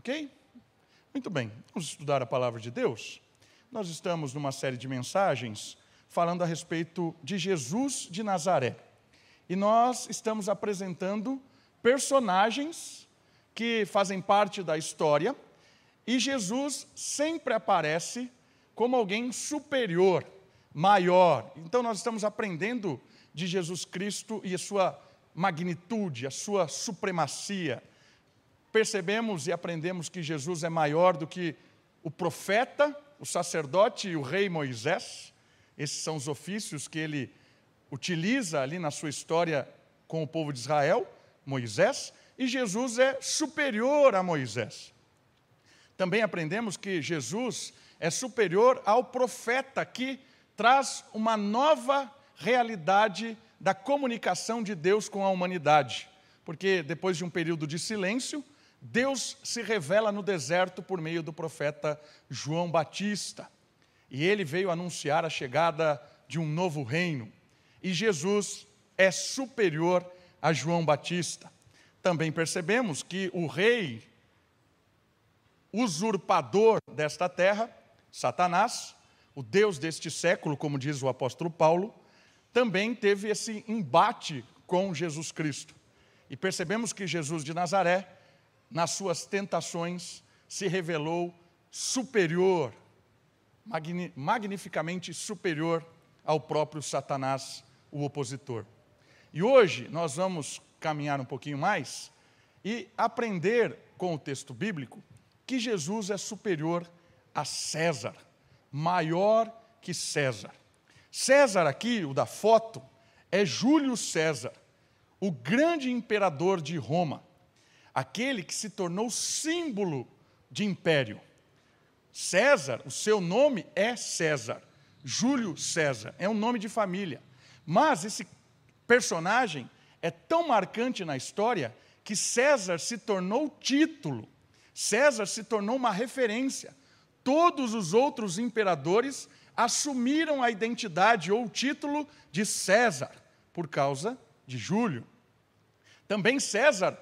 Ok? Muito bem, vamos estudar a palavra de Deus. Nós estamos numa série de mensagens falando a respeito de Jesus de Nazaré. E nós estamos apresentando personagens que fazem parte da história, e Jesus sempre aparece como alguém superior, maior. Então nós estamos aprendendo de Jesus Cristo e a sua magnitude, a sua supremacia. Percebemos e aprendemos que Jesus é maior do que o profeta, o sacerdote e o rei Moisés. Esses são os ofícios que ele utiliza ali na sua história com o povo de Israel, Moisés, e Jesus é superior a Moisés. Também aprendemos que Jesus é superior ao profeta que traz uma nova realidade da comunicação de Deus com a humanidade. Porque depois de um período de silêncio, Deus se revela no deserto por meio do profeta João Batista. E ele veio anunciar a chegada de um novo reino. E Jesus é superior a João Batista. Também percebemos que o rei usurpador desta terra, Satanás, o Deus deste século, como diz o apóstolo Paulo, também teve esse embate com Jesus Cristo. E percebemos que Jesus de Nazaré, nas suas tentações, se revelou superior, magnificamente superior ao próprio Satanás, o opositor. E hoje nós vamos caminhar um pouquinho mais e aprender com o texto bíblico que Jesus é superior a César, maior que César. César, aqui, o da foto, é Júlio César, o grande imperador de Roma, aquele que se tornou símbolo de império. César, o seu nome é César, Júlio César, é um nome de família. Mas esse personagem é tão marcante na história que César se tornou título, César se tornou uma referência. Todos os outros imperadores assumiram a identidade ou o título de César, por causa de Júlio. Também César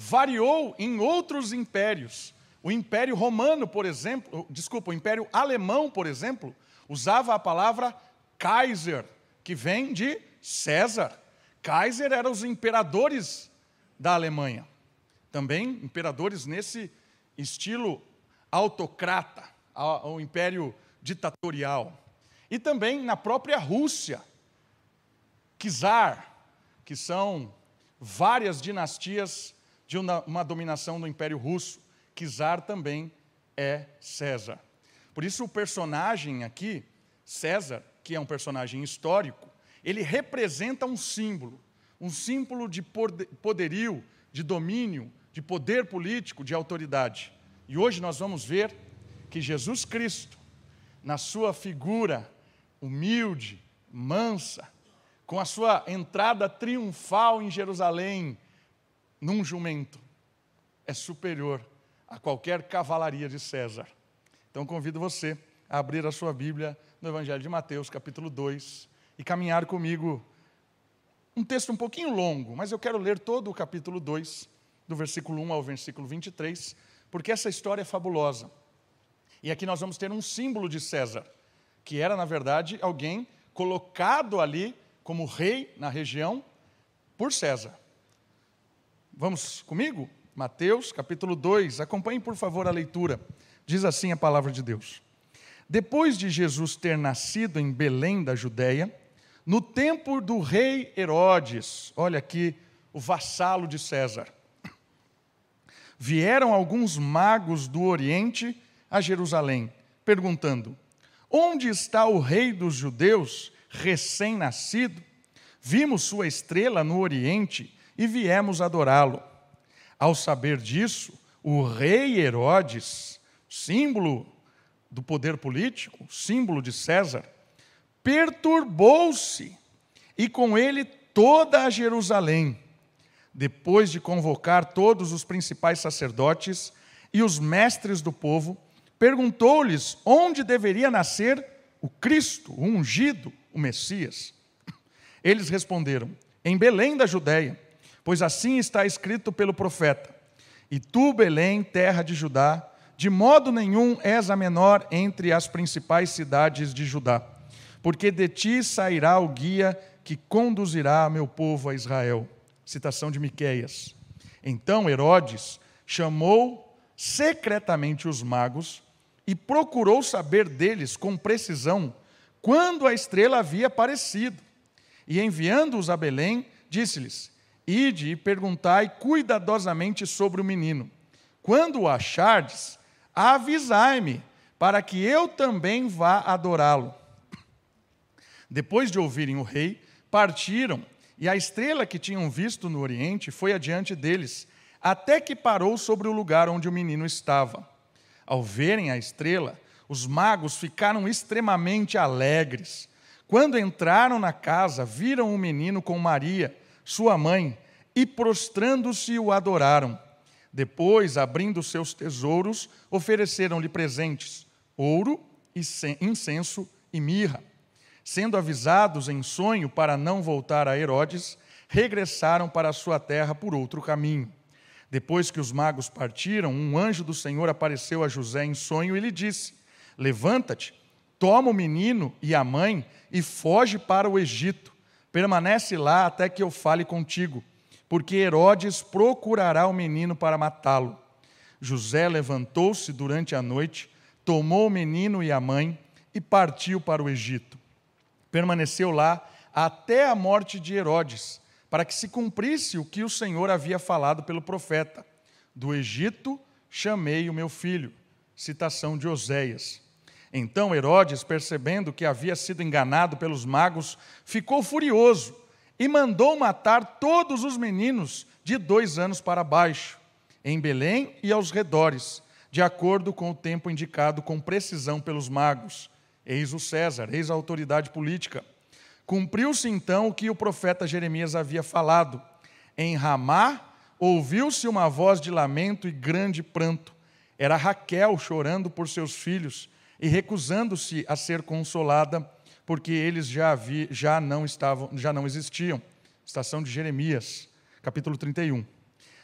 variou em outros impérios. O Império Romano, por exemplo, desculpa, o Império Alemão, por exemplo, usava a palavra Kaiser, que vem de César. Kaiser eram os imperadores da Alemanha. Também imperadores nesse estilo autocrata, o Império ditatorial. E também na própria Rússia, czar, que são várias dinastias de uma, uma dominação do Império Russo. Czar também é César. Por isso o personagem aqui, César, que é um personagem histórico, ele representa um símbolo, um símbolo de poderio, de domínio, de poder político, de autoridade. E hoje nós vamos ver que Jesus Cristo, na sua figura humilde, mansa, com a sua entrada triunfal em Jerusalém, num jumento, é superior a qualquer cavalaria de César. Então convido você a abrir a sua Bíblia no Evangelho de Mateus, capítulo 2, e caminhar comigo um texto um pouquinho longo, mas eu quero ler todo o capítulo 2, do versículo 1 ao versículo 23, porque essa história é fabulosa. E aqui nós vamos ter um símbolo de César, que era, na verdade, alguém colocado ali como rei na região por César. Vamos comigo? Mateus capítulo 2, acompanhe por favor a leitura. Diz assim a palavra de Deus. Depois de Jesus ter nascido em Belém da Judéia, no tempo do rei Herodes, olha aqui o vassalo de César, vieram alguns magos do Oriente a Jerusalém, perguntando: Onde está o rei dos judeus, recém-nascido? Vimos sua estrela no Oriente e viemos adorá-lo. Ao saber disso, o rei Herodes, símbolo do poder político, símbolo de César, perturbou-se e com ele toda a Jerusalém. Depois de convocar todos os principais sacerdotes e os mestres do povo, perguntou-lhes onde deveria nascer o Cristo, o ungido, o Messias. Eles responderam: Em Belém da Judéia, pois assim está escrito pelo profeta: E tu, Belém, terra de Judá, de modo nenhum és a menor entre as principais cidades de Judá, porque de ti sairá o guia que conduzirá meu povo a Israel. Citação de Miqueias. Então Herodes chamou secretamente os magos e procurou saber deles com precisão quando a estrela havia aparecido. E enviando-os a Belém, disse-lhes: Ide e perguntai cuidadosamente sobre o menino. Quando o achardes, avisai-me, para que eu também vá adorá-lo. Depois de ouvirem o rei, partiram, e a estrela que tinham visto no oriente foi adiante deles, até que parou sobre o lugar onde o menino estava. Ao verem a estrela, os magos ficaram extremamente alegres. Quando entraram na casa, viram o menino com Maria, sua mãe, e prostrando-se o adoraram. Depois, abrindo seus tesouros, ofereceram-lhe presentes: ouro, incenso e mirra. Sendo avisados em sonho para não voltar a Herodes, regressaram para sua terra por outro caminho. Depois que os magos partiram, um anjo do Senhor apareceu a José em sonho e lhe disse: Levanta-te, toma o menino e a mãe e foge para o Egito. Permanece lá até que eu fale contigo, porque Herodes procurará o menino para matá-lo. José levantou-se durante a noite, tomou o menino e a mãe e partiu para o Egito. Permaneceu lá até a morte de Herodes, para que se cumprisse o que o Senhor havia falado pelo profeta: Do Egito chamei o meu filho. Citação de Oséias. Então Herodes, percebendo que havia sido enganado pelos magos, ficou furioso e mandou matar todos os meninos de dois anos para baixo, em Belém e aos redores, de acordo com o tempo indicado com precisão pelos magos. Eis o César, eis a autoridade política. Cumpriu-se então o que o profeta Jeremias havia falado. Em Ramá ouviu-se uma voz de lamento e grande pranto. Era Raquel chorando por seus filhos e recusando-se a ser consolada, porque eles já, vi, já, não estavam, já não existiam. Estação de Jeremias, capítulo 31.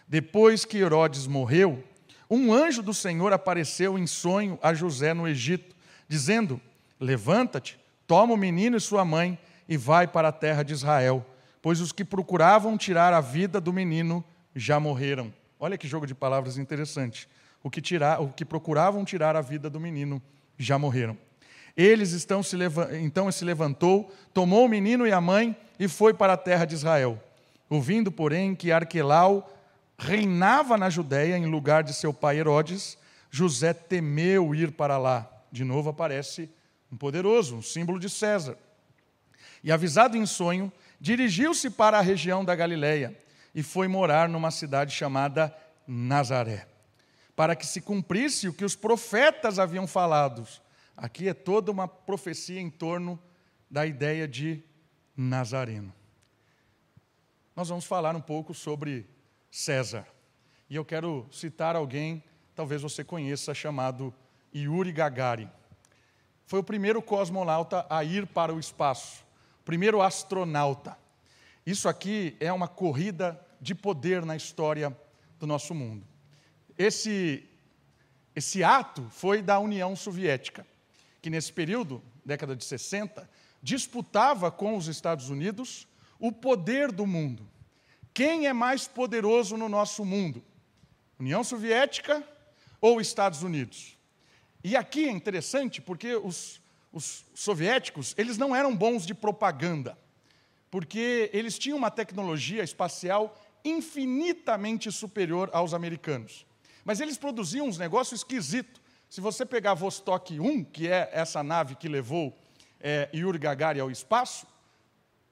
Depois que Herodes morreu, um anjo do Senhor apareceu em sonho a José no Egito, dizendo: Levanta-te, toma o menino e sua mãe e vai para a terra de Israel, pois os que procuravam tirar a vida do menino já morreram. Olha que jogo de palavras interessante. O que, tirar, o que procuravam tirar a vida do menino já morreram. Eles estão se então se levantou, tomou o menino e a mãe e foi para a terra de Israel. Ouvindo, porém, que Arquelau reinava na Judéia em lugar de seu pai Herodes, José temeu ir para lá. De novo aparece um poderoso, um símbolo de César. E avisado em sonho, dirigiu-se para a região da Galileia e foi morar numa cidade chamada Nazaré para que se cumprisse o que os profetas haviam falado. Aqui é toda uma profecia em torno da ideia de Nazareno. Nós vamos falar um pouco sobre César. E eu quero citar alguém, talvez você conheça, chamado Yuri Gagarin. Foi o primeiro cosmonauta a ir para o espaço, primeiro astronauta. Isso aqui é uma corrida de poder na história do nosso mundo esse, esse ato foi da União Soviética, que nesse período, década de 60, disputava com os Estados Unidos o poder do mundo. Quem é mais poderoso no nosso mundo? União Soviética ou Estados Unidos? E aqui é interessante porque os, os soviéticos, eles não eram bons de propaganda, porque eles tinham uma tecnologia espacial infinitamente superior aos americanos. Mas eles produziam uns negócios esquisitos. Se você pegar Vostok 1, que é essa nave que levou é, Yuri Gagarin ao espaço,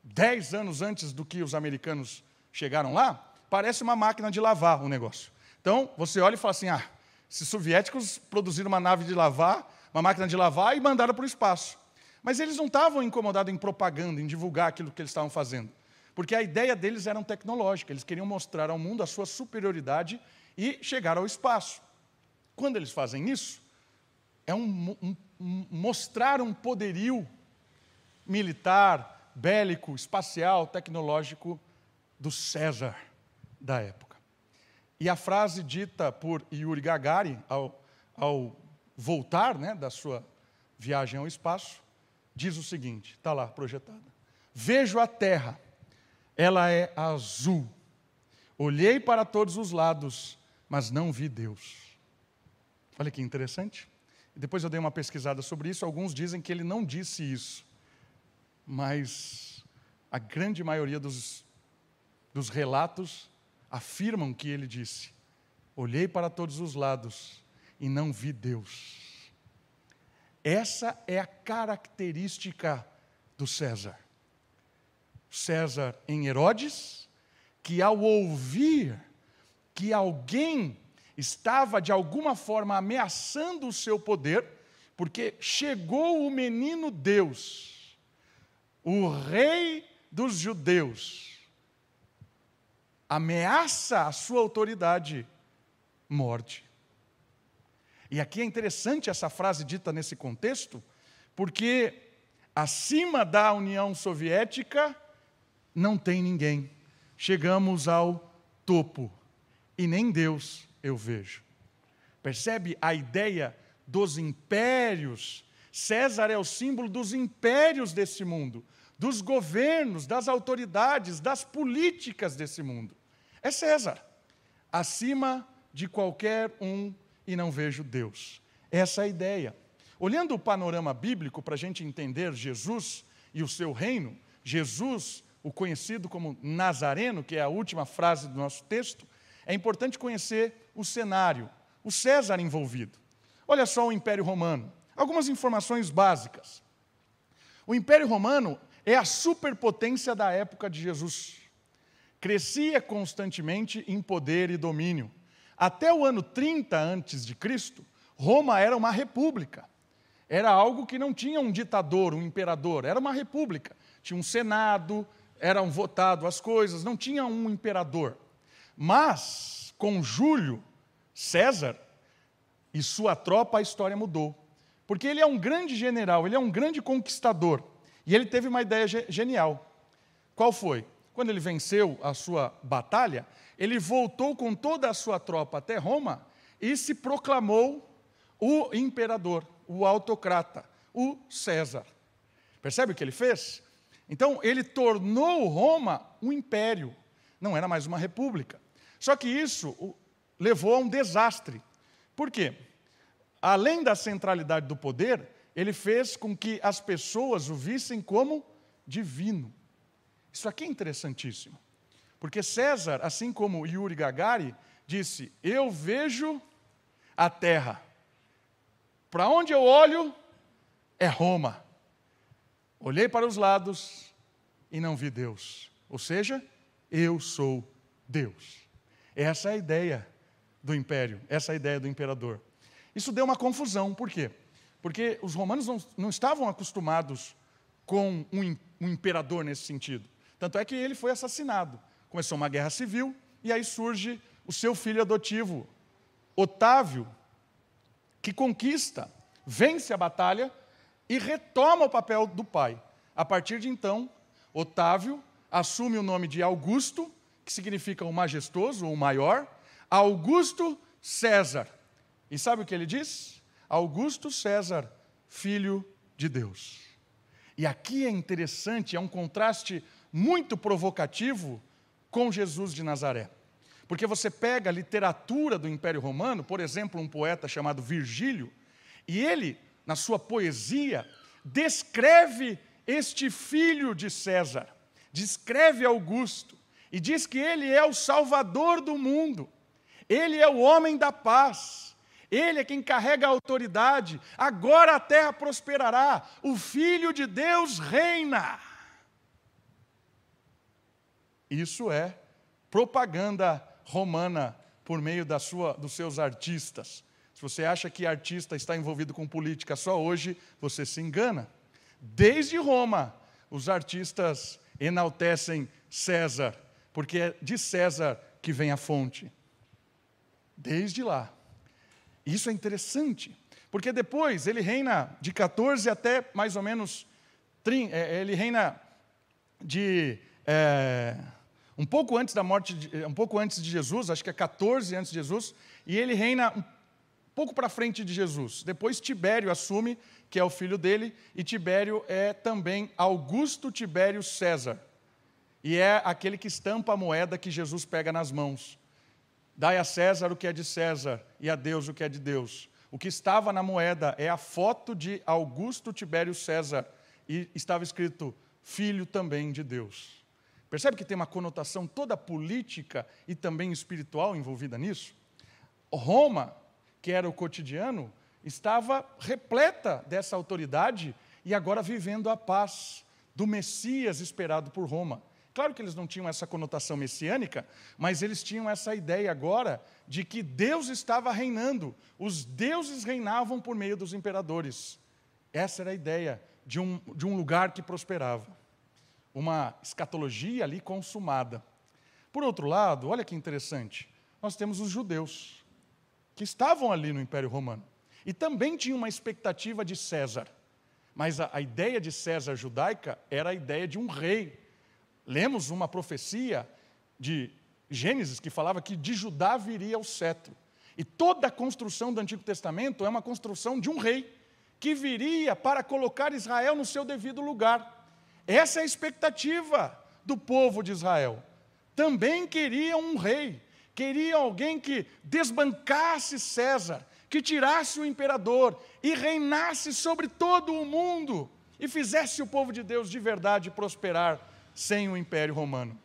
dez anos antes do que os americanos chegaram lá, parece uma máquina de lavar o negócio. Então, você olha e fala assim, ah, esses soviéticos produziram uma nave de lavar, uma máquina de lavar e mandaram para o espaço. Mas eles não estavam incomodados em propaganda, em divulgar aquilo que eles estavam fazendo. Porque a ideia deles era tecnológica, eles queriam mostrar ao mundo a sua superioridade e chegar ao espaço. Quando eles fazem isso, é um, um, um, mostrar um poderio militar, bélico, espacial, tecnológico do César da época. E a frase dita por Yuri Gagarin, ao, ao voltar né, da sua viagem ao espaço, diz o seguinte: está lá projetada. Vejo a Terra, ela é azul. Olhei para todos os lados, mas não vi Deus. Olha que interessante. Depois eu dei uma pesquisada sobre isso. Alguns dizem que ele não disse isso, mas a grande maioria dos, dos relatos afirmam que ele disse: Olhei para todos os lados e não vi Deus. Essa é a característica do César. César em Herodes, que ao ouvir que alguém estava de alguma forma ameaçando o seu poder, porque chegou o menino Deus, o rei dos judeus, ameaça a sua autoridade, morte. E aqui é interessante essa frase dita nesse contexto, porque acima da União Soviética não tem ninguém. Chegamos ao topo e nem Deus eu vejo. Percebe a ideia dos impérios? César é o símbolo dos impérios desse mundo, dos governos, das autoridades, das políticas desse mundo. É César, acima de qualquer um e não vejo Deus. Essa é a ideia. Olhando o panorama bíblico para a gente entender Jesus e o seu reino, Jesus, o conhecido como Nazareno, que é a última frase do nosso texto, é importante conhecer o cenário, o César envolvido. Olha só o Império Romano. Algumas informações básicas. O Império Romano é a superpotência da época de Jesus. Crescia constantemente em poder e domínio. Até o ano 30 antes de Cristo, Roma era uma república. Era algo que não tinha um ditador, um imperador, era uma república. Tinha um senado, eram votadas as coisas, não tinha um imperador. Mas com Júlio César e sua tropa a história mudou. Porque ele é um grande general, ele é um grande conquistador. E ele teve uma ideia genial. Qual foi? Quando ele venceu a sua batalha, ele voltou com toda a sua tropa até Roma e se proclamou o imperador, o autocrata, o César. Percebe o que ele fez? Então, ele tornou Roma um império, não era mais uma república. Só que isso levou a um desastre. Por quê? Além da centralidade do poder, ele fez com que as pessoas o vissem como divino. Isso aqui é interessantíssimo. Porque César, assim como Yuri Gagarin, disse: Eu vejo a terra. Para onde eu olho é Roma. Olhei para os lados e não vi Deus. Ou seja, eu sou Deus. Essa é a ideia do império, essa é a ideia do imperador. Isso deu uma confusão, por quê? Porque os romanos não, não estavam acostumados com um, um imperador nesse sentido. Tanto é que ele foi assassinado. Começou uma guerra civil, e aí surge o seu filho adotivo, Otávio, que conquista, vence a batalha e retoma o papel do pai. A partir de então, Otávio assume o nome de Augusto que significa o majestoso, o maior, Augusto César. E sabe o que ele diz? Augusto César, filho de Deus. E aqui é interessante, é um contraste muito provocativo com Jesus de Nazaré. Porque você pega a literatura do Império Romano, por exemplo, um poeta chamado Virgílio, e ele, na sua poesia, descreve este filho de César, descreve Augusto, e diz que ele é o salvador do mundo, ele é o homem da paz, ele é quem carrega a autoridade, agora a terra prosperará, o Filho de Deus reina. Isso é propaganda romana por meio da sua, dos seus artistas. Se você acha que artista está envolvido com política só hoje, você se engana. Desde Roma, os artistas enaltecem César, porque é de César que vem a fonte. Desde lá. Isso é interessante, porque depois ele reina de 14 até mais ou menos. É, ele reina de é, Um pouco antes da morte, de, um pouco antes de Jesus, acho que é 14 antes de Jesus, e ele reina um pouco para frente de Jesus. Depois Tibério assume, que é o filho dele, e Tibério é também Augusto Tibério César. E é aquele que estampa a moeda que Jesus pega nas mãos. Dai a César o que é de César e a Deus o que é de Deus. O que estava na moeda é a foto de Augusto Tibério César e estava escrito filho também de Deus. Percebe que tem uma conotação toda política e também espiritual envolvida nisso? Roma, que era o cotidiano, estava repleta dessa autoridade e agora vivendo a paz do Messias esperado por Roma. Claro que eles não tinham essa conotação messiânica, mas eles tinham essa ideia agora de que Deus estava reinando, os deuses reinavam por meio dos imperadores. Essa era a ideia de um, de um lugar que prosperava. Uma escatologia ali consumada. Por outro lado, olha que interessante, nós temos os judeus, que estavam ali no Império Romano, e também tinham uma expectativa de César. Mas a, a ideia de César judaica era a ideia de um rei Lemos uma profecia de Gênesis que falava que de Judá viria o cetro. E toda a construção do Antigo Testamento é uma construção de um rei que viria para colocar Israel no seu devido lugar. Essa é a expectativa do povo de Israel. Também queriam um rei, queriam alguém que desbancasse César, que tirasse o imperador e reinasse sobre todo o mundo e fizesse o povo de Deus de verdade prosperar sem o Império Romano.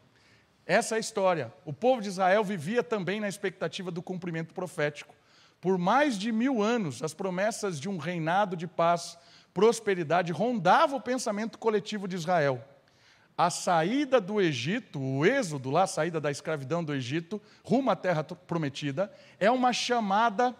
Essa é a história. O povo de Israel vivia também na expectativa do cumprimento profético. Por mais de mil anos, as promessas de um reinado de paz, prosperidade, rondavam o pensamento coletivo de Israel. A saída do Egito, o êxodo lá, a saída da escravidão do Egito, rumo à terra prometida, é uma chamada,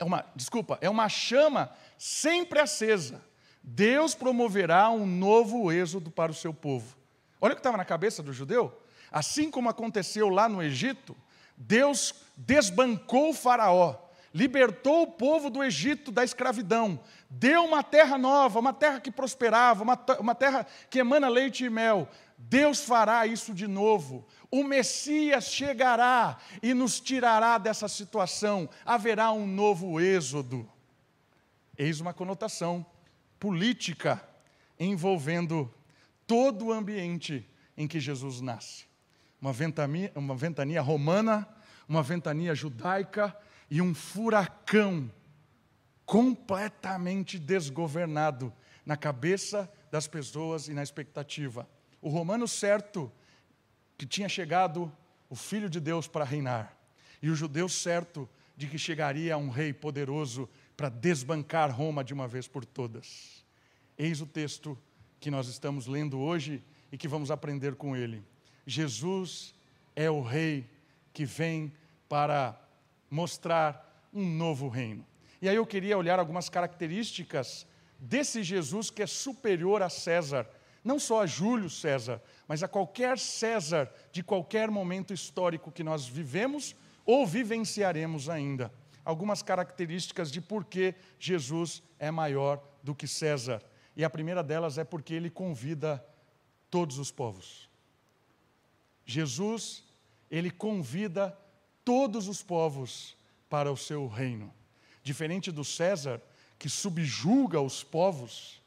é uma, desculpa, é uma chama sempre acesa. Deus promoverá um novo êxodo para o seu povo. Olha o que estava na cabeça do judeu. Assim como aconteceu lá no Egito, Deus desbancou Faraó, libertou o povo do Egito da escravidão, deu uma terra nova, uma terra que prosperava, uma, uma terra que emana leite e mel. Deus fará isso de novo. O Messias chegará e nos tirará dessa situação. Haverá um novo êxodo. Eis uma conotação política envolvendo todo o ambiente em que Jesus nasce. Uma ventania, uma ventania romana, uma ventania judaica e um furacão completamente desgovernado na cabeça das pessoas e na expectativa. O romano certo que tinha chegado o filho de Deus para reinar, e o judeu certo de que chegaria um rei poderoso para desbancar Roma de uma vez por todas. Eis o texto que nós estamos lendo hoje e que vamos aprender com ele. Jesus é o Rei que vem para mostrar um novo reino. E aí eu queria olhar algumas características desse Jesus que é superior a César, não só a Júlio César, mas a qualquer César de qualquer momento histórico que nós vivemos ou vivenciaremos ainda. Algumas características de por que Jesus é maior do que César. E a primeira delas é porque ele convida todos os povos. Jesus, ele convida todos os povos para o seu reino. Diferente do César, que subjuga os povos,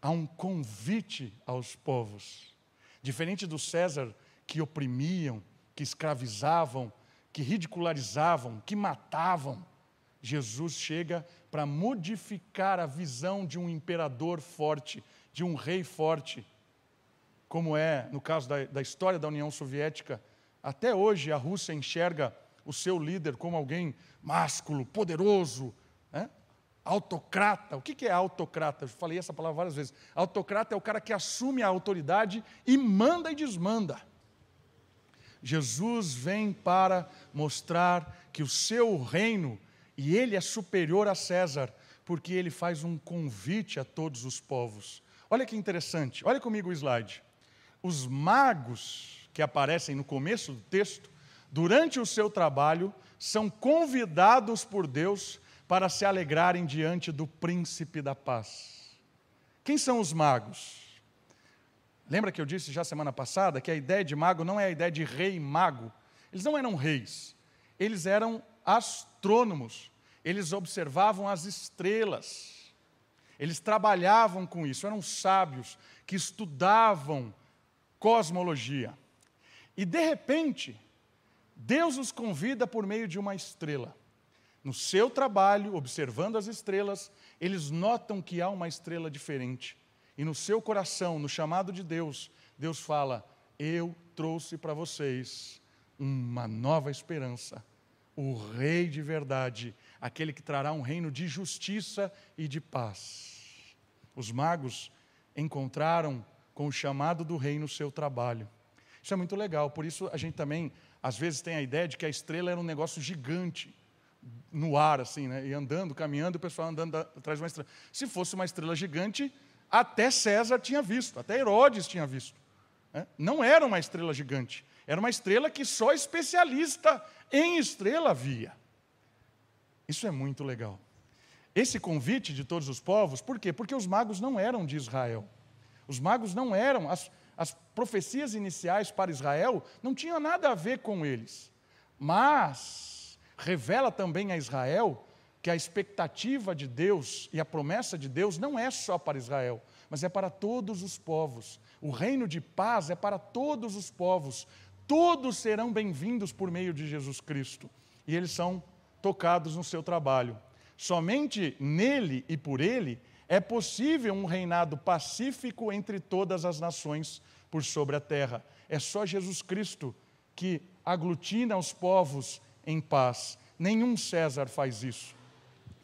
há um convite aos povos. Diferente do César, que oprimiam, que escravizavam, que ridicularizavam, que matavam, Jesus chega para modificar a visão de um imperador forte, de um rei forte, como é no caso da, da história da União Soviética. Até hoje a Rússia enxerga o seu líder como alguém másculo, poderoso, né? autocrata. O que é autocrata? Eu falei essa palavra várias vezes. Autocrata é o cara que assume a autoridade e manda e desmanda. Jesus vem para mostrar que o seu reino e ele é superior a César, porque ele faz um convite a todos os povos. Olha que interessante, olha comigo o slide. Os magos que aparecem no começo do texto, durante o seu trabalho, são convidados por Deus para se alegrarem diante do príncipe da paz. Quem são os magos? Lembra que eu disse já semana passada que a ideia de mago não é a ideia de rei mago. Eles não eram reis, eles eram astrônomos. Eles observavam as estrelas. Eles trabalhavam com isso, eram sábios que estudavam cosmologia. E de repente, Deus os convida por meio de uma estrela. No seu trabalho, observando as estrelas, eles notam que há uma estrela diferente. E no seu coração, no chamado de Deus, Deus fala: Eu trouxe para vocês uma nova esperança. O Rei de verdade, aquele que trará um reino de justiça e de paz. Os magos encontraram com o chamado do rei no seu trabalho. Isso é muito legal, por isso a gente também, às vezes, tem a ideia de que a estrela era um negócio gigante no ar, assim, né? E andando, caminhando, o pessoal andando atrás de uma estrela. Se fosse uma estrela gigante, até César tinha visto, até Herodes tinha visto. Né? Não era uma estrela gigante, era uma estrela que só especialista em estrela via. Isso é muito legal. Esse convite de todos os povos, por quê? Porque os magos não eram de Israel. Os magos não eram, as, as profecias iniciais para Israel não tinham nada a ver com eles. Mas revela também a Israel que a expectativa de Deus e a promessa de Deus não é só para Israel, mas é para todos os povos. O reino de paz é para todos os povos. Todos serão bem-vindos por meio de Jesus Cristo. E eles são tocados no seu trabalho. Somente nele e por ele é possível um reinado pacífico entre todas as nações por sobre a terra. É só Jesus Cristo que aglutina os povos em paz. Nenhum César faz isso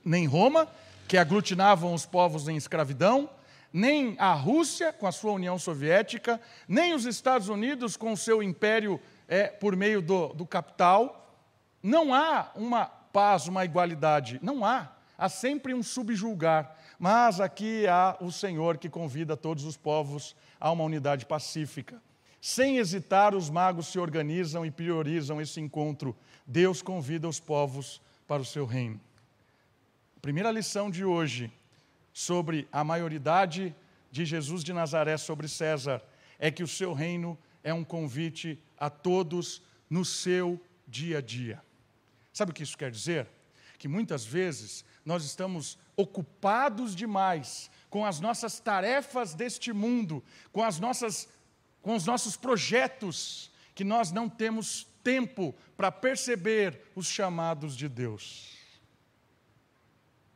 nem Roma, que aglutinavam os povos em escravidão, nem a Rússia, com a sua União Soviética, nem os Estados Unidos, com o seu império é, por meio do, do capital. Não há uma paz, uma igualdade. Não há. Há sempre um subjulgar. Mas aqui há o Senhor que convida todos os povos a uma unidade pacífica. Sem hesitar, os magos se organizam e priorizam esse encontro. Deus convida os povos para o seu reino. A primeira lição de hoje sobre a maioridade de Jesus de Nazaré sobre César é que o seu reino é um convite a todos no seu dia a dia. Sabe o que isso quer dizer? Que muitas vezes nós estamos ocupados demais com as nossas tarefas deste mundo, com as nossas com os nossos projetos, que nós não temos tempo para perceber os chamados de Deus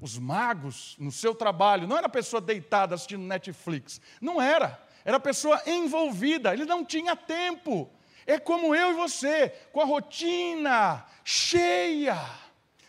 os magos no seu trabalho, não era pessoa deitada assistindo Netflix, não era, era pessoa envolvida, ele não tinha tempo. É como eu e você, com a rotina cheia,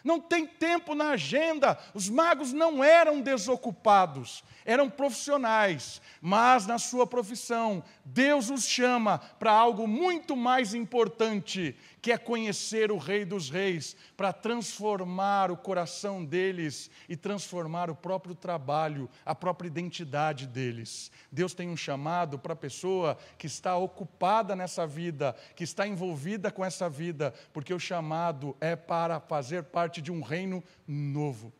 não tem tempo na agenda. Os magos não eram desocupados, eram profissionais, mas na sua profissão, Deus os chama para algo muito mais importante, que é conhecer o Rei dos Reis, para transformar o coração deles e transformar o próprio trabalho, a própria identidade deles. Deus tem um chamado para a pessoa que está ocupada nessa vida, que está envolvida com essa vida, porque o chamado é para fazer parte de um reino novo.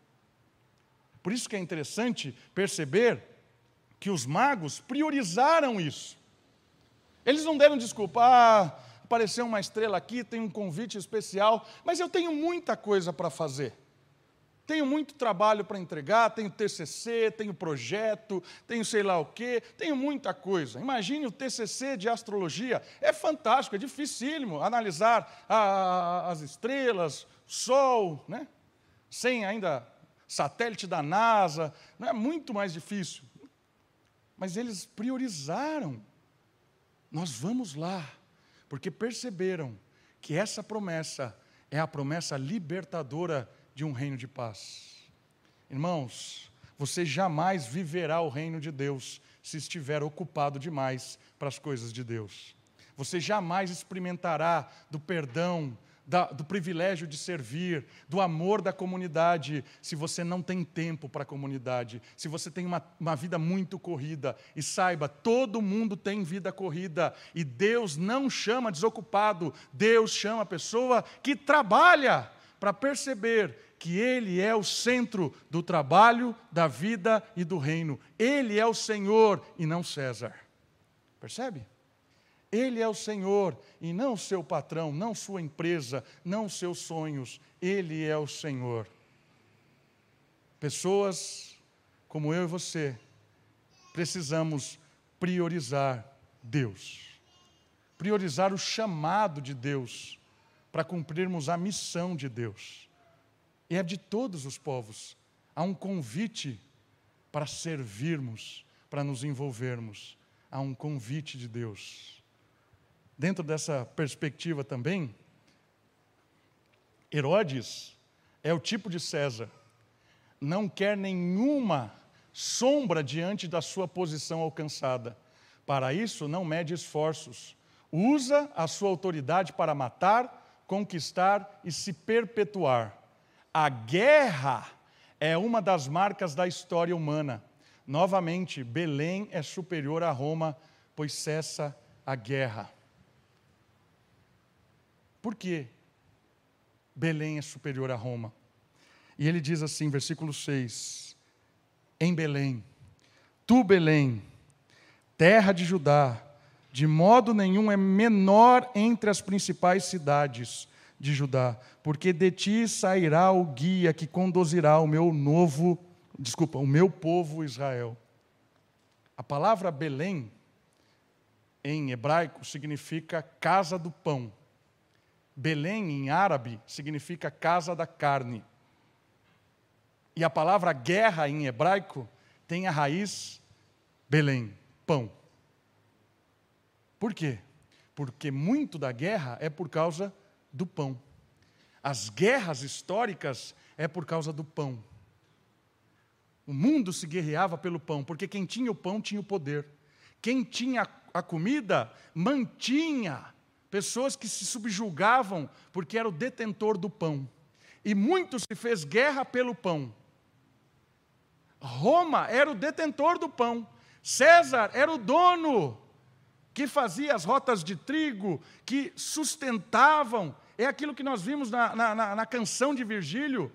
Por isso que é interessante perceber que os magos priorizaram isso. Eles não deram desculpa, ah, apareceu uma estrela aqui, tem um convite especial, mas eu tenho muita coisa para fazer. Tenho muito trabalho para entregar, tenho TCC, tenho projeto, tenho sei lá o quê, tenho muita coisa. Imagine o TCC de astrologia, é fantástico, é dificílimo analisar a, as estrelas, Sol, né? sem ainda satélite da NASA, não é muito mais difícil. Mas eles priorizaram. Nós vamos lá porque perceberam que essa promessa é a promessa libertadora de um reino de paz. Irmãos, você jamais viverá o reino de Deus se estiver ocupado demais para as coisas de Deus. Você jamais experimentará do perdão, da, do privilégio de servir, do amor da comunidade, se você não tem tempo para a comunidade, se você tem uma, uma vida muito corrida. E saiba, todo mundo tem vida corrida, e Deus não chama desocupado, Deus chama a pessoa que trabalha para perceber que Ele é o centro do trabalho, da vida e do reino. Ele é o Senhor e não César. Percebe? Ele é o Senhor e não o seu patrão, não sua empresa, não seus sonhos. Ele é o Senhor. Pessoas como eu e você precisamos priorizar Deus, priorizar o chamado de Deus para cumprirmos a missão de Deus. E é de todos os povos. Há um convite para servirmos, para nos envolvermos. Há um convite de Deus. Dentro dessa perspectiva também, Herodes é o tipo de César, não quer nenhuma sombra diante da sua posição alcançada. Para isso, não mede esforços. Usa a sua autoridade para matar, conquistar e se perpetuar. A guerra é uma das marcas da história humana. Novamente, Belém é superior a Roma, pois cessa a guerra. Por quê? Belém é superior a Roma. E ele diz assim, versículo 6: Em Belém, tu, Belém, terra de Judá, de modo nenhum é menor entre as principais cidades de Judá, porque de ti sairá o guia que conduzirá o meu novo, desculpa, o meu povo Israel. A palavra Belém, em hebraico, significa casa do pão. Belém, em árabe, significa casa da carne. E a palavra guerra, em hebraico, tem a raiz Belém, pão. Por quê? Porque muito da guerra é por causa do pão. As guerras históricas é por causa do pão. O mundo se guerreava pelo pão, porque quem tinha o pão tinha o poder. Quem tinha a comida mantinha pessoas que se subjugavam porque era o detentor do pão. E muito se fez guerra pelo pão. Roma era o detentor do pão. César era o dono que fazia as rotas de trigo, que sustentavam é aquilo que nós vimos na, na, na canção de Virgílio: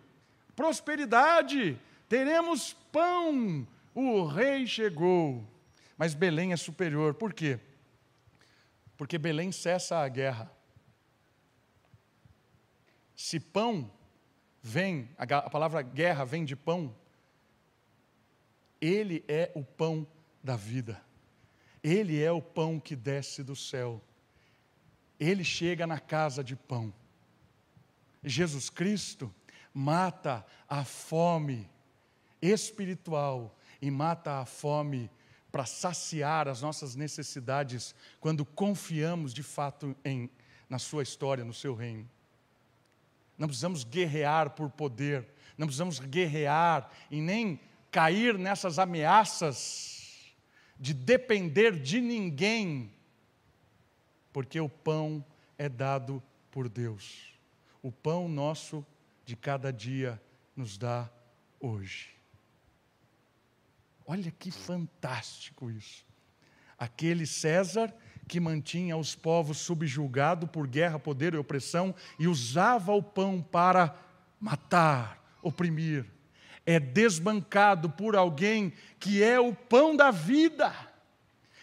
prosperidade, teremos pão, o rei chegou. Mas Belém é superior, por quê? Porque Belém cessa a guerra. Se pão vem, a palavra guerra vem de pão, ele é o pão da vida. Ele é o pão que desce do céu ele chega na casa de pão. Jesus Cristo mata a fome espiritual e mata a fome para saciar as nossas necessidades quando confiamos de fato em na sua história, no seu reino. Não precisamos guerrear por poder, não precisamos guerrear e nem cair nessas ameaças de depender de ninguém porque o pão é dado por Deus. O pão nosso de cada dia nos dá hoje. Olha que fantástico isso. Aquele César que mantinha os povos subjugados por guerra, poder e opressão e usava o pão para matar, oprimir, é desbancado por alguém que é o pão da vida.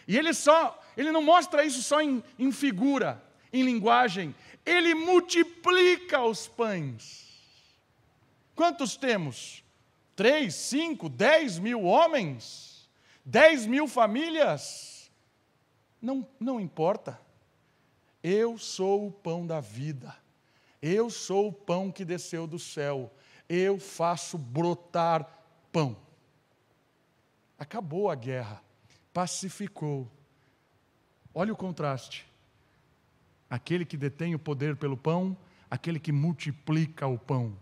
E ele só ele não mostra isso só em, em figura, em linguagem, ele multiplica os pães. Quantos temos? Três, cinco, dez mil homens? Dez mil famílias? Não, não importa. Eu sou o pão da vida. Eu sou o pão que desceu do céu. Eu faço brotar pão. Acabou a guerra, pacificou. Olha o contraste. Aquele que detém o poder pelo pão, aquele que multiplica o pão.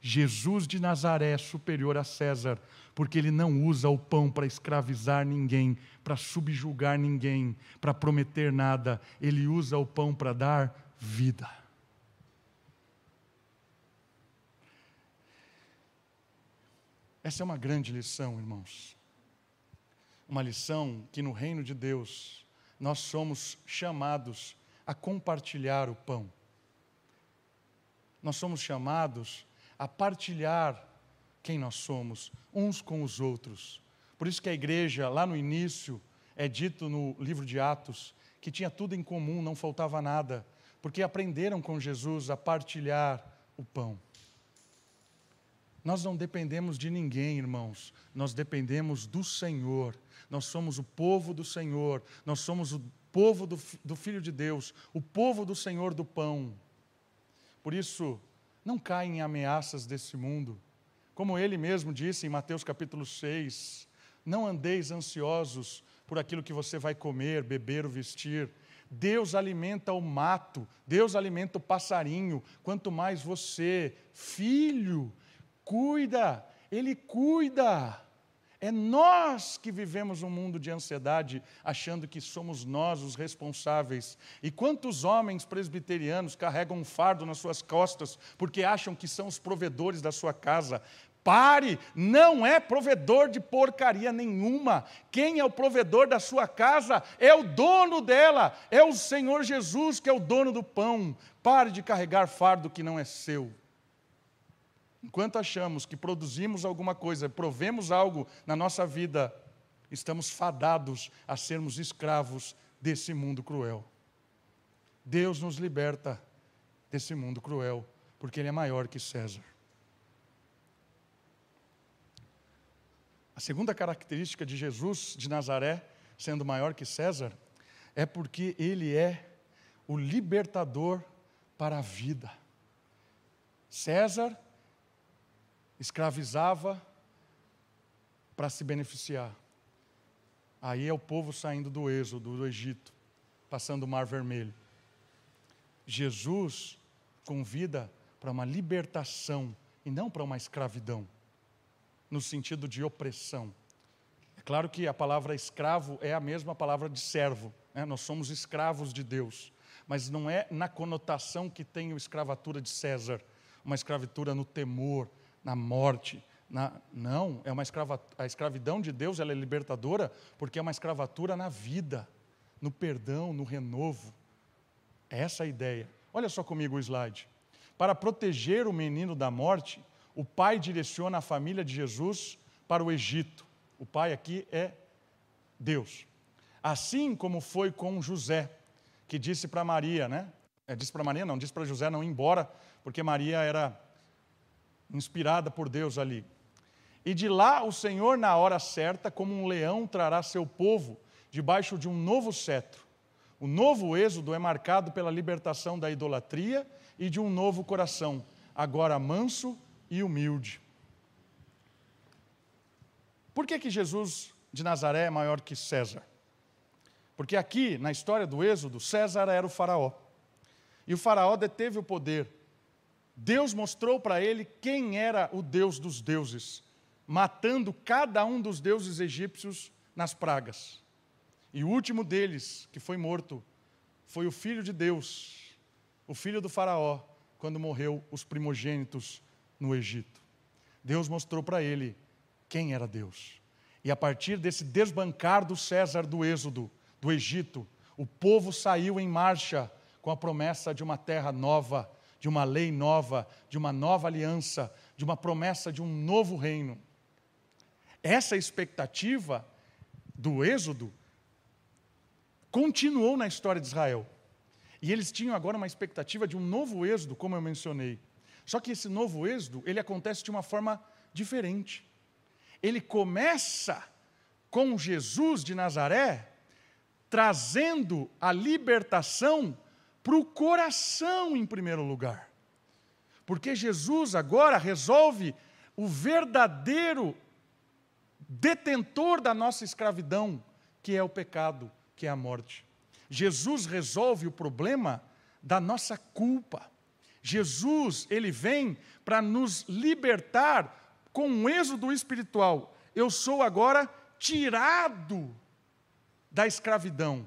Jesus de Nazaré é superior a César, porque ele não usa o pão para escravizar ninguém, para subjugar ninguém, para prometer nada. Ele usa o pão para dar vida. Essa é uma grande lição, irmãos. Uma lição que no reino de Deus nós somos chamados a compartilhar o pão. Nós somos chamados a partilhar quem nós somos, uns com os outros. Por isso que a igreja, lá no início, é dito no livro de Atos que tinha tudo em comum, não faltava nada, porque aprenderam com Jesus a partilhar o pão. Nós não dependemos de ninguém, irmãos, nós dependemos do Senhor. Nós somos o povo do Senhor, nós somos o povo do, do Filho de Deus, o povo do Senhor do pão. Por isso, não caem em ameaças desse mundo. Como ele mesmo disse em Mateus capítulo 6, não andeis ansiosos por aquilo que você vai comer, beber ou vestir. Deus alimenta o mato, Deus alimenta o passarinho, quanto mais você, filho, cuida, Ele cuida. É nós que vivemos um mundo de ansiedade, achando que somos nós os responsáveis. E quantos homens presbiterianos carregam um fardo nas suas costas porque acham que são os provedores da sua casa? Pare, não é provedor de porcaria nenhuma. Quem é o provedor da sua casa é o dono dela, é o Senhor Jesus que é o dono do pão. Pare de carregar fardo que não é seu. Enquanto achamos que produzimos alguma coisa, provemos algo na nossa vida, estamos fadados a sermos escravos desse mundo cruel. Deus nos liberta desse mundo cruel, porque Ele é maior que César. A segunda característica de Jesus de Nazaré, sendo maior que César, é porque ele é o libertador para a vida. César escravizava para se beneficiar. Aí é o povo saindo do êxodo, do Egito, passando o Mar Vermelho. Jesus convida para uma libertação e não para uma escravidão no sentido de opressão. É claro que a palavra escravo é a mesma palavra de servo, né? nós somos escravos de Deus, mas não é na conotação que tem a escravatura de César, uma escravatura no temor, na morte. Na... não, é uma escrava... a escravidão de Deus ela é libertadora porque é uma escravatura na vida, no perdão, no renovo. É essa a ideia. Olha só comigo o slide. Para proteger o menino da morte, o pai direciona a família de Jesus para o Egito. O pai aqui é Deus. Assim como foi com José, que disse para Maria, né? É, disse para Maria, não, disse para José não ir embora, porque Maria era inspirada por Deus ali. E de lá o Senhor, na hora certa, como um leão, trará seu povo debaixo de um novo cetro. O novo êxodo é marcado pela libertação da idolatria e de um novo coração, agora manso e humilde. Por que, que Jesus de Nazaré é maior que César? Porque aqui, na história do Êxodo, César era o faraó. E o faraó deteve o poder. Deus mostrou para ele quem era o Deus dos deuses, matando cada um dos deuses egípcios nas pragas. E o último deles, que foi morto, foi o filho de Deus, o filho do Faraó, quando morreu os primogênitos no Egito. Deus mostrou para ele quem era Deus. E a partir desse desbancar do César do Êxodo, do Egito, o povo saiu em marcha com a promessa de uma terra nova, de uma lei nova, de uma nova aliança, de uma promessa de um novo reino. Essa expectativa do Êxodo continuou na história de Israel. E eles tinham agora uma expectativa de um novo Êxodo, como eu mencionei. Só que esse novo êxodo, ele acontece de uma forma diferente. Ele começa com Jesus de Nazaré, trazendo a libertação para o coração em primeiro lugar. Porque Jesus agora resolve o verdadeiro detentor da nossa escravidão, que é o pecado, que é a morte. Jesus resolve o problema da nossa culpa. Jesus, ele vem para nos libertar com um êxodo espiritual. Eu sou agora tirado da escravidão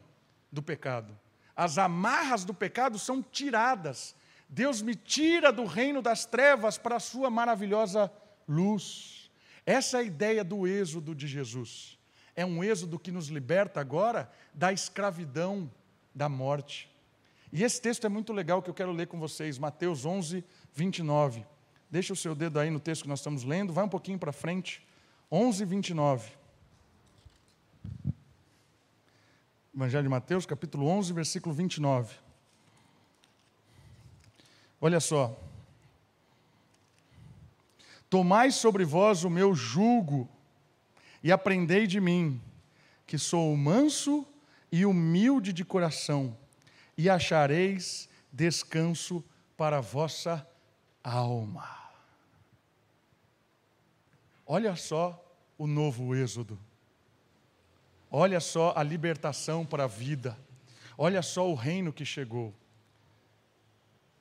do pecado. As amarras do pecado são tiradas. Deus me tira do reino das trevas para a sua maravilhosa luz. Essa é a ideia do êxodo de Jesus. É um êxodo que nos liberta agora da escravidão da morte. E esse texto é muito legal que eu quero ler com vocês, Mateus 11, 29. Deixa o seu dedo aí no texto que nós estamos lendo, vai um pouquinho para frente. 11, 29. Evangelho de Mateus, capítulo 11, versículo 29. Olha só. Tomai sobre vós o meu jugo e aprendei de mim, que sou manso e humilde de coração, e achareis descanso para a vossa alma. Olha só o novo êxodo. Olha só a libertação para a vida. Olha só o reino que chegou.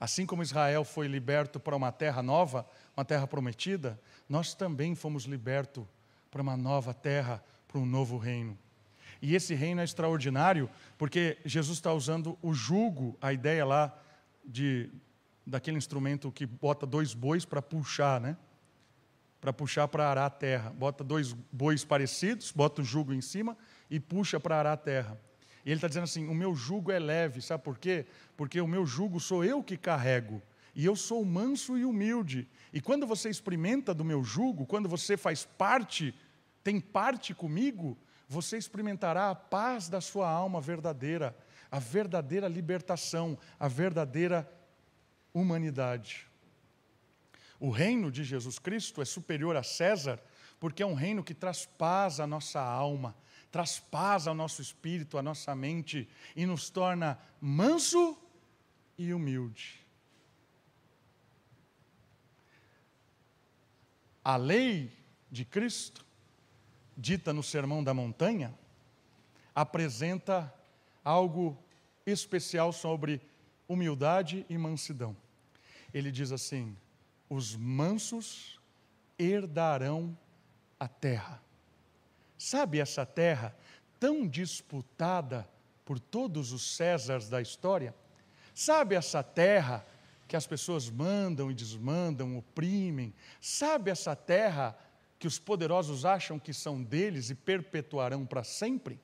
Assim como Israel foi liberto para uma terra nova, uma terra prometida, nós também fomos libertos para uma nova terra, para um novo reino. E esse reino é extraordinário, porque Jesus está usando o jugo, a ideia lá de daquele instrumento que bota dois bois para puxar, né? Para puxar para arar a terra. Bota dois bois parecidos, bota o jugo em cima e puxa para arar a terra. E ele está dizendo assim: o meu jugo é leve, sabe por quê? Porque o meu jugo sou eu que carrego. E eu sou manso e humilde. E quando você experimenta do meu jugo, quando você faz parte, tem parte comigo, você experimentará a paz da sua alma verdadeira, a verdadeira libertação, a verdadeira humanidade. O reino de Jesus Cristo é superior a César, porque é um reino que traz paz à nossa alma, traz paz ao nosso espírito, à nossa mente e nos torna manso e humilde. A lei de Cristo, dita no Sermão da Montanha, apresenta algo especial sobre humildade e mansidão. Ele diz assim: os mansos herdarão a terra. Sabe essa terra tão disputada por todos os Césares da história? Sabe essa terra que as pessoas mandam e desmandam, oprimem? Sabe essa terra que os poderosos acham que são deles e perpetuarão para sempre?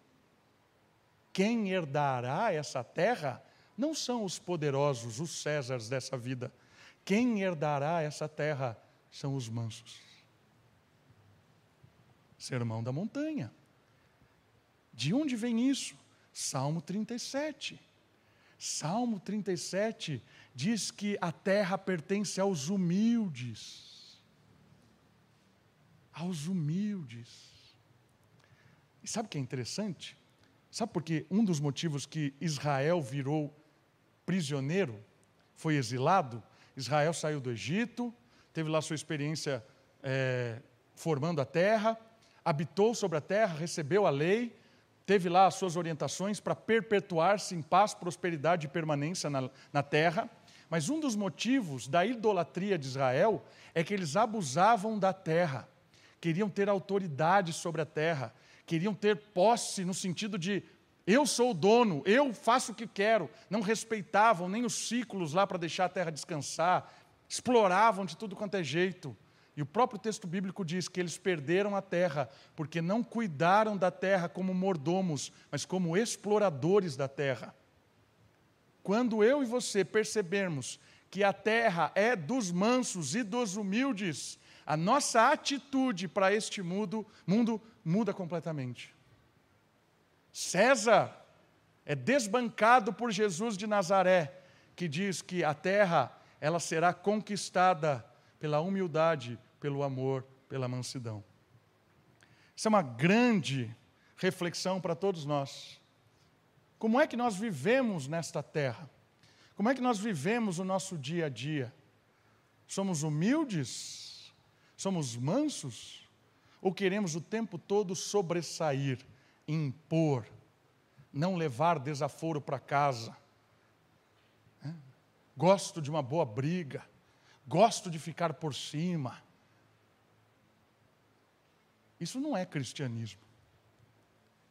Quem herdará essa terra não são os poderosos, os Césares dessa vida. Quem herdará essa terra são os mansos. Sermão da montanha. De onde vem isso? Salmo 37. Salmo 37 diz que a terra pertence aos humildes. Aos humildes. E sabe o que é interessante? Sabe por que um dos motivos que Israel virou prisioneiro, foi exilado? Israel saiu do Egito, teve lá sua experiência é, formando a terra, habitou sobre a terra, recebeu a lei, teve lá as suas orientações para perpetuar-se em paz, prosperidade e permanência na, na terra. Mas um dos motivos da idolatria de Israel é que eles abusavam da terra, queriam ter autoridade sobre a terra, queriam ter posse no sentido de eu sou o dono, eu faço o que quero. Não respeitavam nem os ciclos lá para deixar a terra descansar, exploravam de tudo quanto é jeito. E o próprio texto bíblico diz que eles perderam a terra porque não cuidaram da terra como mordomos, mas como exploradores da terra. Quando eu e você percebermos que a terra é dos mansos e dos humildes, a nossa atitude para este mundo, mundo muda completamente. César é desbancado por Jesus de Nazaré, que diz que a terra ela será conquistada pela humildade pelo amor, pela mansidão. Isso é uma grande reflexão para todos nós. Como é que nós vivemos nesta terra? Como é que nós vivemos o nosso dia a dia? Somos humildes? Somos mansos? Ou queremos o tempo todo sobressair, impor, não levar desaforo para casa? Gosto de uma boa briga, gosto de ficar por cima, isso não é cristianismo.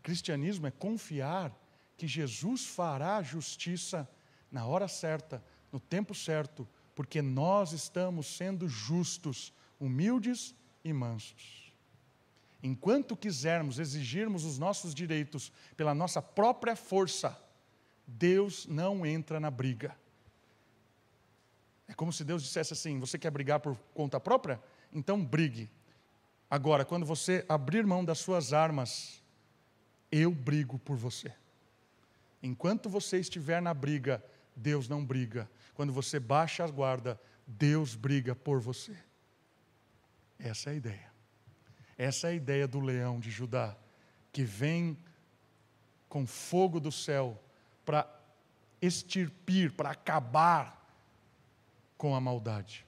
Cristianismo é confiar que Jesus fará justiça na hora certa, no tempo certo, porque nós estamos sendo justos, humildes e mansos. Enquanto quisermos exigirmos os nossos direitos pela nossa própria força, Deus não entra na briga. É como se Deus dissesse assim: você quer brigar por conta própria? Então brigue. Agora, quando você abrir mão das suas armas, eu brigo por você. Enquanto você estiver na briga, Deus não briga. Quando você baixa a guarda, Deus briga por você. Essa é a ideia. Essa é a ideia do leão de Judá, que vem com fogo do céu para extirpir, para acabar com a maldade.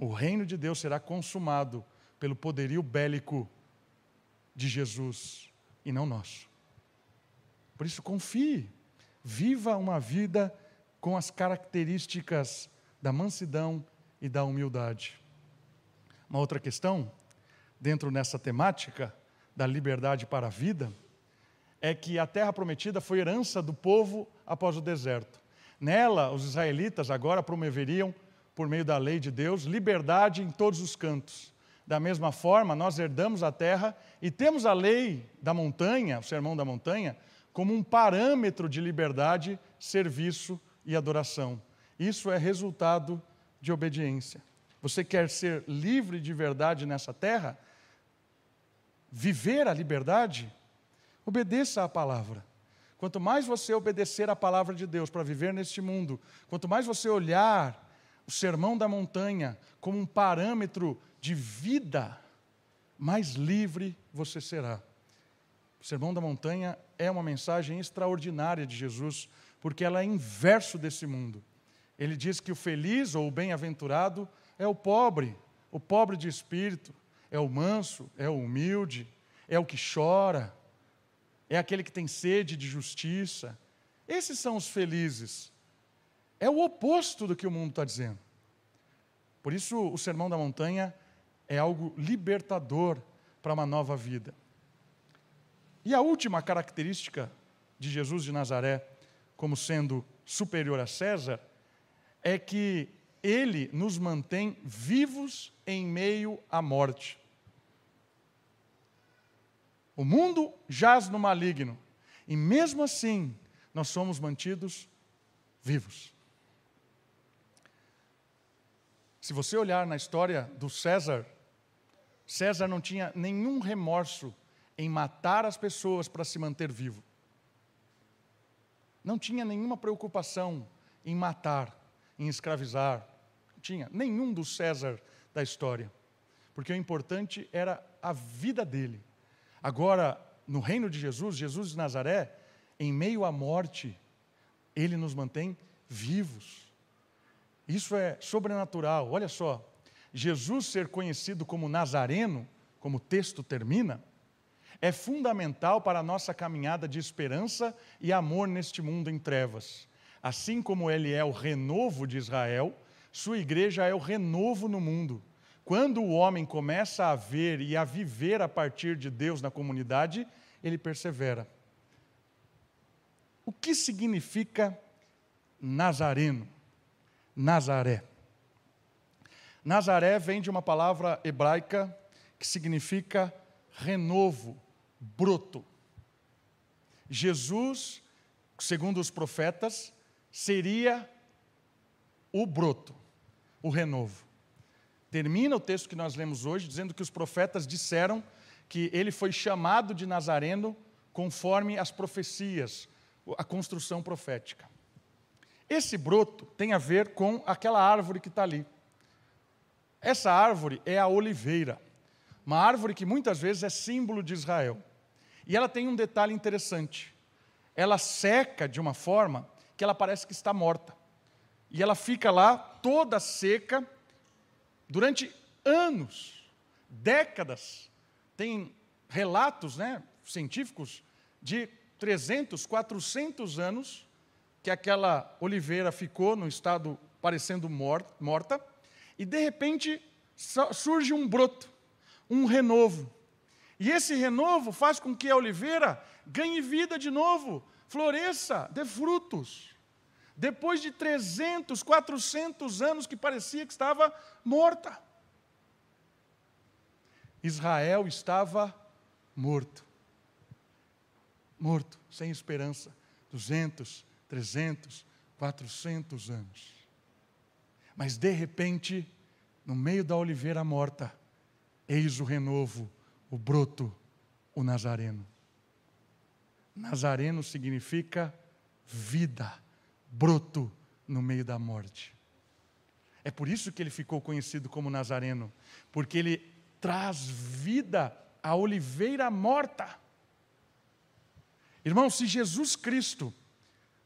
O reino de Deus será consumado pelo poderio bélico de Jesus e não nosso. Por isso, confie, viva uma vida com as características da mansidão e da humildade. Uma outra questão, dentro dessa temática da liberdade para a vida, é que a terra prometida foi herança do povo após o deserto. Nela, os israelitas agora promoveriam, por meio da lei de Deus, liberdade em todos os cantos. Da mesma forma, nós herdamos a terra e temos a lei da montanha, o sermão da montanha, como um parâmetro de liberdade, serviço e adoração. Isso é resultado de obediência. Você quer ser livre de verdade nessa terra? Viver a liberdade? Obedeça à palavra. Quanto mais você obedecer à palavra de Deus para viver neste mundo, quanto mais você olhar o sermão da montanha como um parâmetro de vida, mais livre você será. O sermão da montanha é uma mensagem extraordinária de Jesus, porque ela é inverso desse mundo. Ele diz que o feliz ou o bem-aventurado é o pobre, o pobre de espírito, é o manso, é o humilde, é o que chora, é aquele que tem sede de justiça. Esses são os felizes. É o oposto do que o mundo está dizendo. Por isso, o Sermão da Montanha é algo libertador para uma nova vida. E a última característica de Jesus de Nazaré, como sendo superior a César, é que ele nos mantém vivos em meio à morte. O mundo jaz no maligno. E mesmo assim, nós somos mantidos vivos. Se você olhar na história do César, César não tinha nenhum remorso em matar as pessoas para se manter vivo. Não tinha nenhuma preocupação em matar, em escravizar. Não tinha nenhum do César da história. Porque o importante era a vida dele. Agora, no reino de Jesus, Jesus de Nazaré, em meio à morte, ele nos mantém vivos. Isso é sobrenatural. Olha só, Jesus ser conhecido como Nazareno, como o texto termina, é fundamental para a nossa caminhada de esperança e amor neste mundo em trevas. Assim como ele é o renovo de Israel, sua igreja é o renovo no mundo. Quando o homem começa a ver e a viver a partir de Deus na comunidade, ele persevera. O que significa Nazareno? Nazaré. Nazaré vem de uma palavra hebraica que significa renovo, broto. Jesus, segundo os profetas, seria o broto, o renovo. Termina o texto que nós lemos hoje dizendo que os profetas disseram que ele foi chamado de Nazareno conforme as profecias, a construção profética. Esse broto tem a ver com aquela árvore que está ali. Essa árvore é a oliveira, uma árvore que muitas vezes é símbolo de Israel. E ela tem um detalhe interessante. Ela seca de uma forma que ela parece que está morta. E ela fica lá toda seca durante anos, décadas. Tem relatos né, científicos de 300, 400 anos que aquela oliveira ficou no estado parecendo morta, e de repente surge um broto, um renovo. E esse renovo faz com que a oliveira ganhe vida de novo, floresça, dê frutos. Depois de 300, 400 anos que parecia que estava morta. Israel estava morto. Morto, sem esperança. 200, 300, 400 anos. Mas de repente, no meio da oliveira morta, eis o renovo, o broto, o nazareno. Nazareno significa vida, broto no meio da morte. É por isso que ele ficou conhecido como Nazareno, porque ele traz vida à oliveira morta. Irmão, se Jesus Cristo,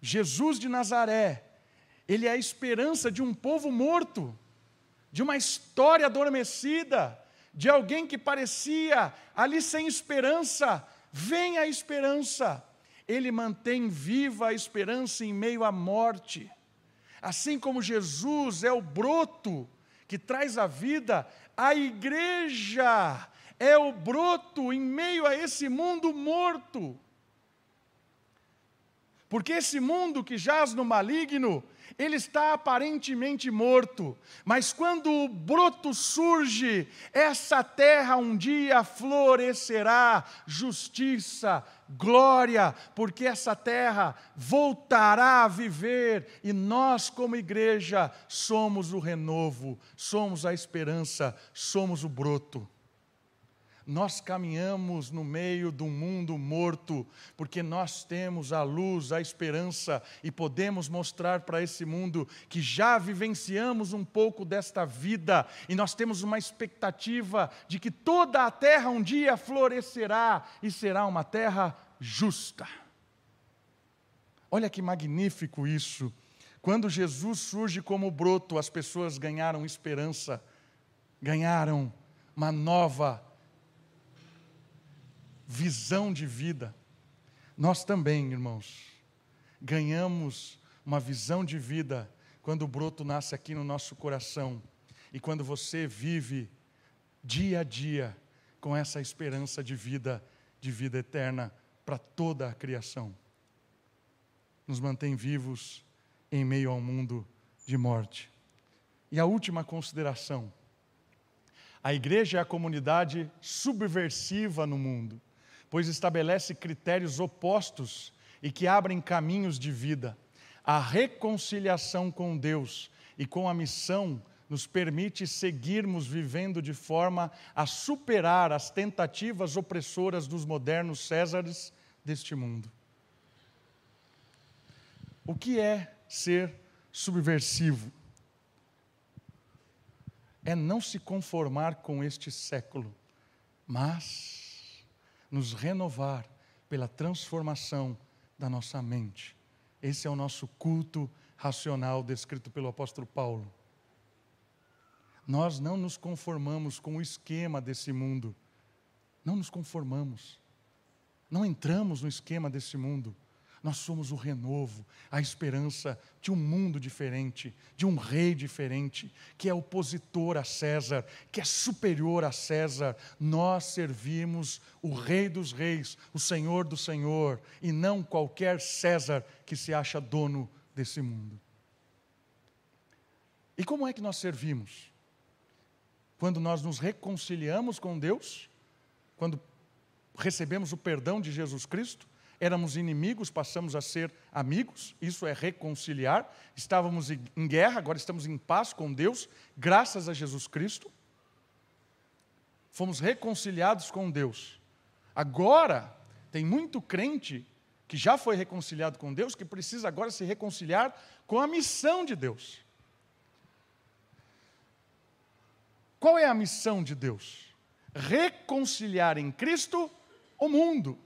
Jesus de Nazaré, ele é a esperança de um povo morto, de uma história adormecida, de alguém que parecia ali sem esperança, vem a esperança. Ele mantém viva a esperança em meio à morte. Assim como Jesus é o broto que traz a vida, a igreja é o broto em meio a esse mundo morto. Porque esse mundo que jaz no maligno, ele está aparentemente morto, mas quando o broto surge, essa terra um dia florescerá justiça, glória, porque essa terra voltará a viver e nós, como igreja, somos o renovo, somos a esperança, somos o broto. Nós caminhamos no meio do mundo morto, porque nós temos a luz, a esperança e podemos mostrar para esse mundo que já vivenciamos um pouco desta vida e nós temos uma expectativa de que toda a terra um dia florescerá e será uma terra justa. Olha que magnífico isso. Quando Jesus surge como broto, as pessoas ganharam esperança, ganharam uma nova visão de vida. Nós também, irmãos, ganhamos uma visão de vida quando o broto nasce aqui no nosso coração e quando você vive dia a dia com essa esperança de vida, de vida eterna para toda a criação. Nos mantém vivos em meio ao mundo de morte. E a última consideração: a igreja é a comunidade subversiva no mundo pois estabelece critérios opostos e que abrem caminhos de vida. A reconciliação com Deus e com a missão nos permite seguirmos vivendo de forma a superar as tentativas opressoras dos modernos Césares deste mundo. O que é ser subversivo? É não se conformar com este século, mas nos renovar pela transformação da nossa mente. Esse é o nosso culto racional descrito pelo apóstolo Paulo. Nós não nos conformamos com o esquema desse mundo. Não nos conformamos. Não entramos no esquema desse mundo. Nós somos o renovo, a esperança de um mundo diferente, de um rei diferente, que é opositor a César, que é superior a César. Nós servimos o Rei dos Reis, o Senhor do Senhor, e não qualquer César que se acha dono desse mundo. E como é que nós servimos? Quando nós nos reconciliamos com Deus, quando recebemos o perdão de Jesus Cristo, éramos inimigos, passamos a ser amigos, isso é reconciliar. Estávamos em guerra, agora estamos em paz com Deus, graças a Jesus Cristo. Fomos reconciliados com Deus. Agora, tem muito crente que já foi reconciliado com Deus, que precisa agora se reconciliar com a missão de Deus. Qual é a missão de Deus? Reconciliar em Cristo o mundo.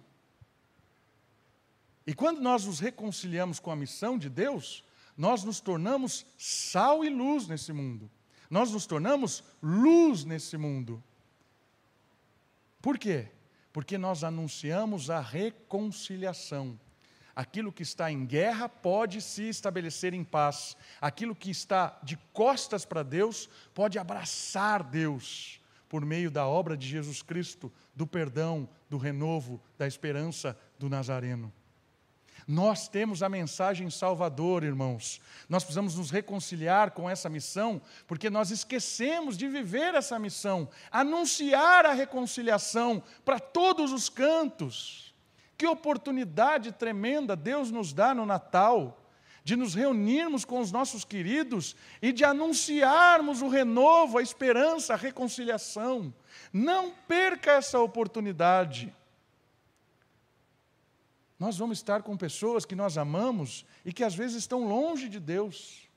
E quando nós nos reconciliamos com a missão de Deus, nós nos tornamos sal e luz nesse mundo. Nós nos tornamos luz nesse mundo. Por quê? Porque nós anunciamos a reconciliação. Aquilo que está em guerra pode se estabelecer em paz. Aquilo que está de costas para Deus pode abraçar Deus por meio da obra de Jesus Cristo, do perdão, do renovo, da esperança do Nazareno. Nós temos a mensagem salvadora, irmãos. Nós precisamos nos reconciliar com essa missão, porque nós esquecemos de viver essa missão, anunciar a reconciliação para todos os cantos. Que oportunidade tremenda Deus nos dá no Natal de nos reunirmos com os nossos queridos e de anunciarmos o renovo, a esperança, a reconciliação. Não perca essa oportunidade. Nós vamos estar com pessoas que nós amamos e que às vezes estão longe de Deus.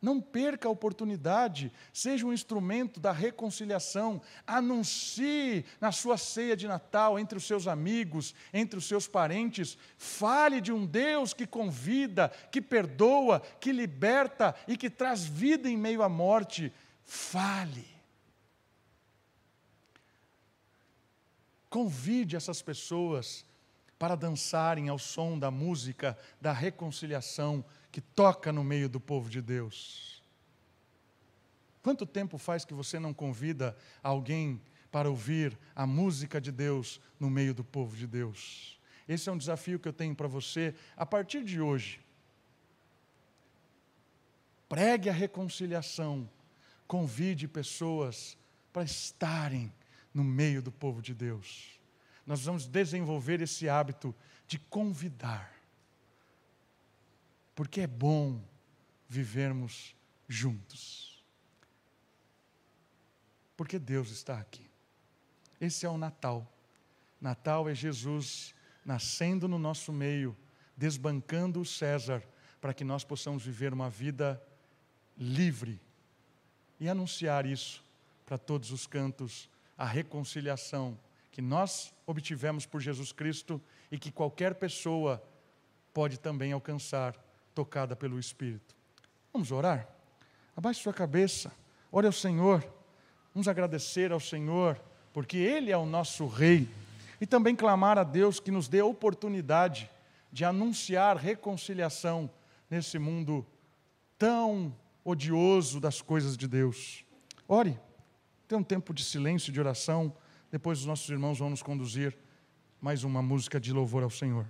Não perca a oportunidade, seja um instrumento da reconciliação. Anuncie na sua ceia de Natal, entre os seus amigos, entre os seus parentes. Fale de um Deus que convida, que perdoa, que liberta e que traz vida em meio à morte. Fale. Convide essas pessoas para dançarem ao som da música da reconciliação que toca no meio do povo de Deus. Quanto tempo faz que você não convida alguém para ouvir a música de Deus no meio do povo de Deus? Esse é um desafio que eu tenho para você a partir de hoje. Pregue a reconciliação, convide pessoas para estarem no meio do povo de Deus. Nós vamos desenvolver esse hábito de convidar porque é bom vivermos juntos. Porque Deus está aqui. Esse é o Natal. Natal é Jesus nascendo no nosso meio, desbancando o César, para que nós possamos viver uma vida livre e anunciar isso para todos os cantos, a reconciliação que nós obtivemos por Jesus Cristo e que qualquer pessoa pode também alcançar tocada pelo Espírito. Vamos orar? Abaixe sua cabeça, ore ao Senhor, vamos agradecer ao Senhor, porque Ele é o nosso Rei, e também clamar a Deus que nos dê a oportunidade de anunciar reconciliação nesse mundo tão odioso das coisas de Deus. Ore, tem um tempo de silêncio, de oração, depois os nossos irmãos vão nos conduzir mais uma música de louvor ao Senhor.